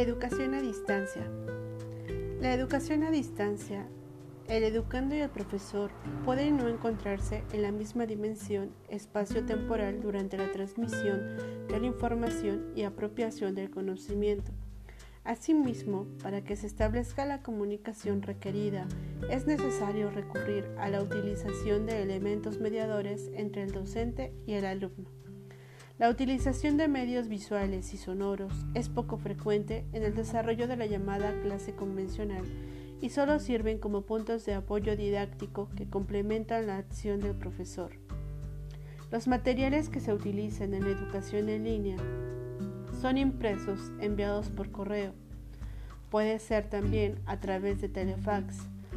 la educación a distancia, el educando y el profesor pueden no encontrarse en la misma dimensión espacio-temporal durante la transmisión de la información y apropiación del conocimiento. Asimismo, para que se establezca la comunicación requerida, es necesario recurrir a la utilización de elementos mediadores entre el docente y el alumno. La utilización de medios visuales y sonoros es poco frecuente en el desarrollo de la llamada clase convencional y solo sirven como puntos de apoyo didáctico que complementan la acción del profesor. Los materiales que se utilizan en la educación en línea son impresos enviados por correo. Puede ser también a través de telefax,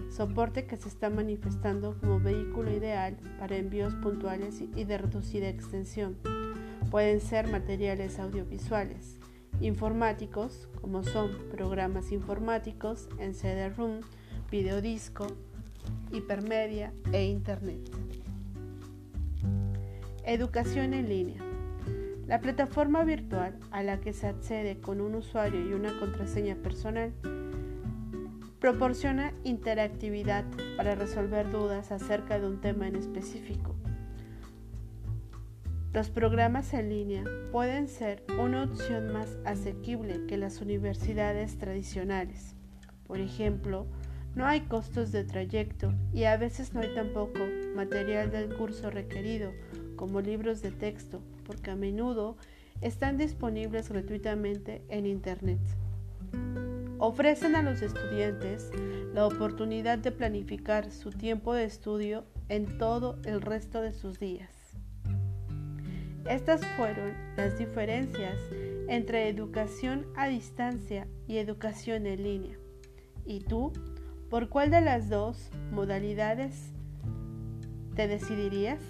soporte que se está manifestando como vehículo ideal para envíos puntuales y de reducida extensión. Pueden ser materiales audiovisuales, informáticos, como son programas informáticos en CD-ROOM, videodisco, hipermedia e Internet. Educación en línea. La plataforma virtual a la que se accede con un usuario y una contraseña personal proporciona interactividad para resolver dudas acerca de un tema en específico los programas en línea pueden ser una opción más asequible que las universidades tradicionales. Por ejemplo, no hay costos de trayecto y a veces no hay tampoco material del curso requerido, como libros de texto, porque a menudo están disponibles gratuitamente en Internet. Ofrecen a los estudiantes la oportunidad de planificar su tiempo de estudio en todo el resto de sus días. Estas fueron las diferencias entre educación a distancia y educación en línea. ¿Y tú? ¿Por cuál de las dos modalidades te decidirías?